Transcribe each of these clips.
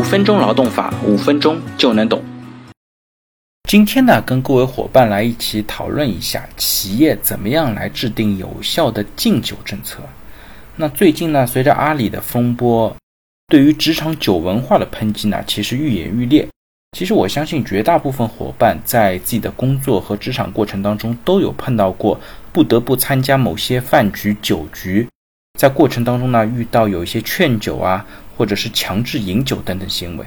五分钟劳动法，五分钟就能懂。今天呢，跟各位伙伴来一起讨论一下企业怎么样来制定有效的禁酒政策。那最近呢，随着阿里的风波，对于职场酒文化的抨击呢，其实愈演愈烈。其实我相信，绝大部分伙伴在自己的工作和职场过程当中，都有碰到过不得不参加某些饭局、酒局，在过程当中呢，遇到有一些劝酒啊。或者是强制饮酒等等行为，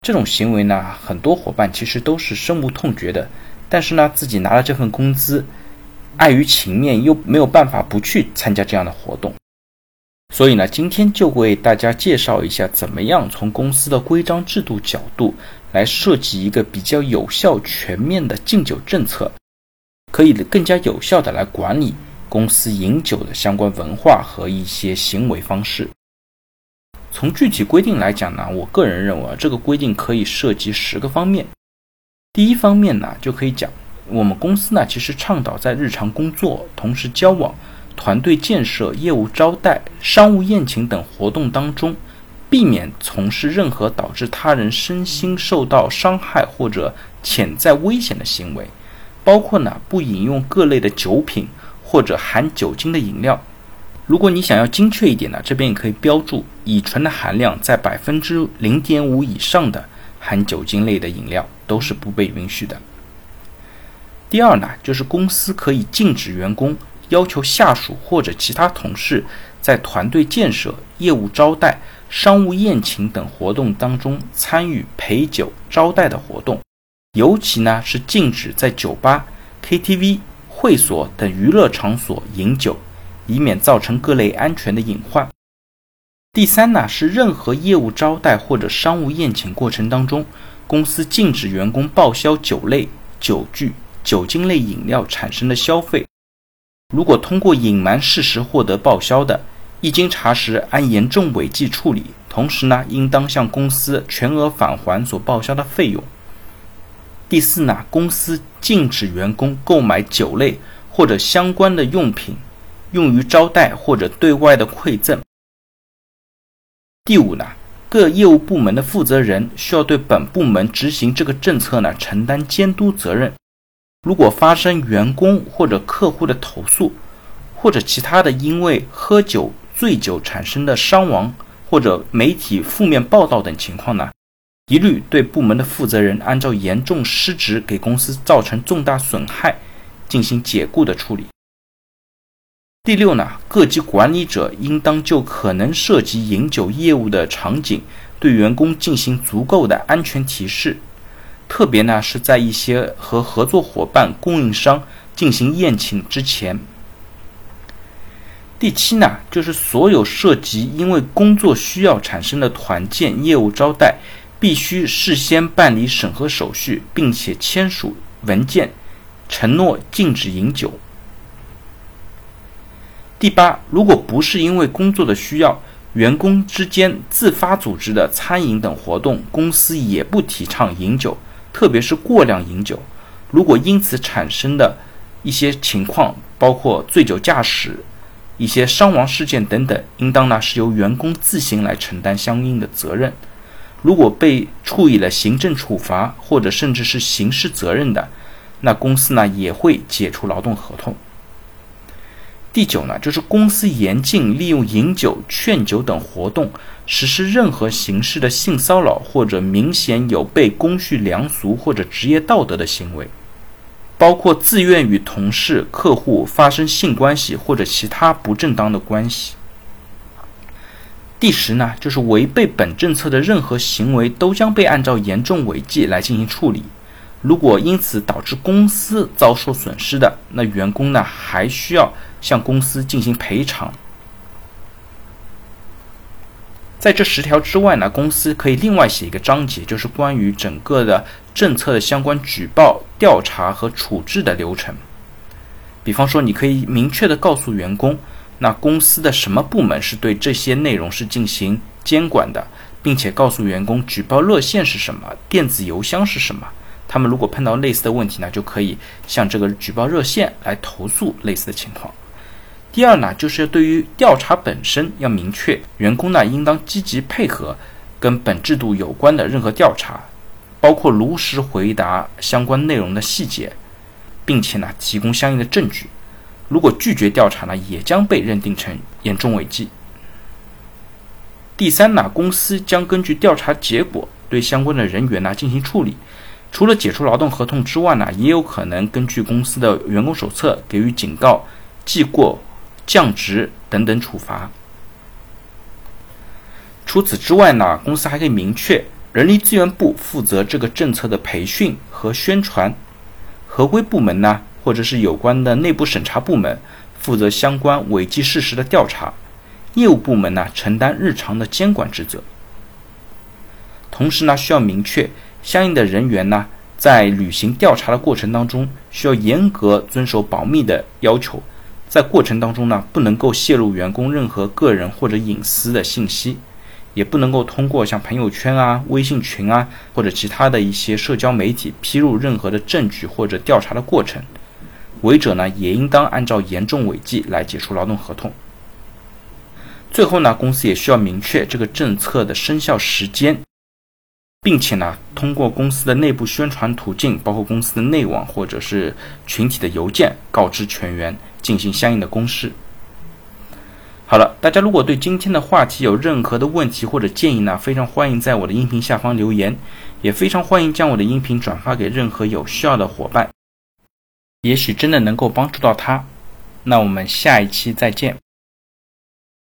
这种行为呢，很多伙伴其实都是深恶痛绝的。但是呢，自己拿了这份工资，碍于情面，又没有办法不去参加这样的活动。所以呢，今天就为大家介绍一下，怎么样从公司的规章制度角度来设计一个比较有效、全面的禁酒政策，可以更加有效的来管理公司饮酒的相关文化和一些行为方式。从具体规定来讲呢，我个人认为啊，这个规定可以涉及十个方面。第一方面呢，就可以讲我们公司呢，其实倡导在日常工作、同事交往、团队建设、业务招待、商务宴请等活动当中，避免从事任何导致他人身心受到伤害或者潜在危险的行为，包括呢，不饮用各类的酒品或者含酒精的饮料。如果你想要精确一点呢，这边也可以标注乙醇的含量在百分之零点五以上的含酒精类的饮料都是不被允许的。第二呢，就是公司可以禁止员工要求下属或者其他同事在团队建设、业务招待、商务宴请等活动当中参与陪酒招待的活动，尤其呢是禁止在酒吧、KTV、会所等娱乐场所饮酒。以免造成各类安全的隐患。第三呢，是任何业务招待或者商务宴请过程当中，公司禁止员工报销酒类、酒具、酒精类饮料产生的消费。如果通过隐瞒事实获得报销的，一经查实，按严重违纪处理。同时呢，应当向公司全额返还所报销的费用。第四呢，公司禁止员工购买酒类或者相关的用品。用于招待或者对外的馈赠。第五呢，各业务部门的负责人需要对本部门执行这个政策呢承担监督责任。如果发生员工或者客户的投诉，或者其他的因为喝酒醉酒产生的伤亡或者媒体负面报道等情况呢，一律对部门的负责人按照严重失职给公司造成重大损害进行解雇的处理。第六呢，各级管理者应当就可能涉及饮酒业务的场景，对员工进行足够的安全提示，特别呢是在一些和合作伙伴、供应商进行宴请之前。第七呢，就是所有涉及因为工作需要产生的团建、业务招待，必须事先办理审核手续，并且签署文件，承诺禁止饮酒。第八，如果不是因为工作的需要，员工之间自发组织的餐饮等活动，公司也不提倡饮酒，特别是过量饮酒。如果因此产生的一些情况，包括醉酒驾驶、一些伤亡事件等等，应当呢是由员工自行来承担相应的责任。如果被处以了行政处罚或者甚至是刑事责任的，那公司呢也会解除劳动合同。第九呢，就是公司严禁利用饮酒、劝酒等活动实施任何形式的性骚扰，或者明显有悖公序良俗或者职业道德的行为，包括自愿与同事、客户发生性关系或者其他不正当的关系。第十呢，就是违背本政策的任何行为都将被按照严重违纪来进行处理。如果因此导致公司遭受损失的，那员工呢还需要向公司进行赔偿。在这十条之外呢，公司可以另外写一个章节，就是关于整个的政策的相关举报、调查和处置的流程。比方说，你可以明确的告诉员工，那公司的什么部门是对这些内容是进行监管的，并且告诉员工举报热线是什么，电子邮箱是什么。他们如果碰到类似的问题呢，就可以向这个举报热线来投诉类似的情况。第二呢，就是对于调查本身要明确，员工呢应当积极配合，跟本制度有关的任何调查，包括如实回答相关内容的细节，并且呢提供相应的证据。如果拒绝调查呢，也将被认定成严重违纪。第三呢，公司将根据调查结果对相关的人员呢进行处理。除了解除劳动合同之外呢，也有可能根据公司的员工手册给予警告、记过、降职等等处罚。除此之外呢，公司还可以明确，人力资源部负责这个政策的培训和宣传，合规部门呢，或者是有关的内部审查部门负责相关违纪事实的调查，业务部门呢承担日常的监管职责。同时呢，需要明确。相应的人员呢，在履行调查的过程当中，需要严格遵守保密的要求，在过程当中呢，不能够泄露员工任何个人或者隐私的信息，也不能够通过像朋友圈啊、微信群啊或者其他的一些社交媒体披露任何的证据或者调查的过程。违者呢，也应当按照严重违纪来解除劳动合同。最后呢，公司也需要明确这个政策的生效时间。并且呢，通过公司的内部宣传途径，包括公司的内网或者是群体的邮件，告知全员进行相应的公示。好了，大家如果对今天的话题有任何的问题或者建议呢，非常欢迎在我的音频下方留言，也非常欢迎将我的音频转发给任何有需要的伙伴，也许真的能够帮助到他。那我们下一期再见。